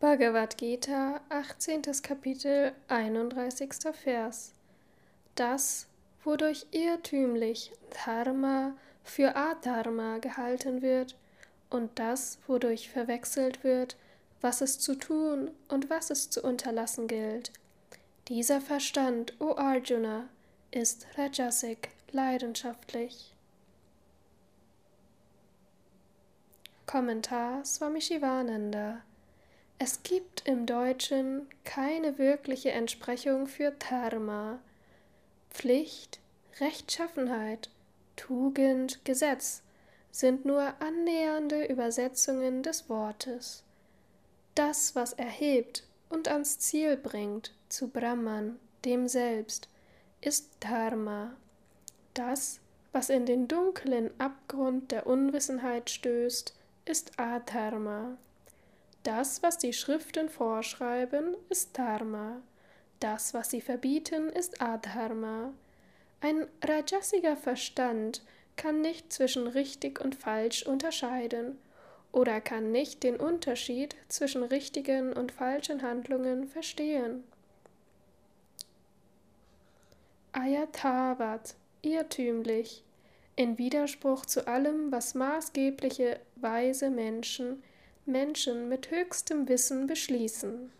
Bhagavad Gita, 18. Kapitel, 31. Vers. Das, wodurch irrtümlich Dharma für Adharma gehalten wird, und das, wodurch verwechselt wird, was es zu tun und was es zu unterlassen gilt. Dieser Verstand, o Arjuna, ist Rajasik, leidenschaftlich. Kommentar Swami Shivananda es gibt im Deutschen keine wirkliche Entsprechung für Dharma. Pflicht, Rechtschaffenheit, Tugend, Gesetz sind nur annähernde Übersetzungen des Wortes. Das, was erhebt und ans Ziel bringt, zu Brahman, dem Selbst, ist Dharma. Das, was in den dunklen Abgrund der Unwissenheit stößt, ist Adharma. Das, was die Schriften vorschreiben, ist Dharma. Das, was sie verbieten, ist Adharma. Ein rajasiger Verstand kann nicht zwischen richtig und falsch unterscheiden oder kann nicht den Unterschied zwischen richtigen und falschen Handlungen verstehen. Ayatavat, irrtümlich, in Widerspruch zu allem, was maßgebliche weise Menschen Menschen mit höchstem Wissen beschließen.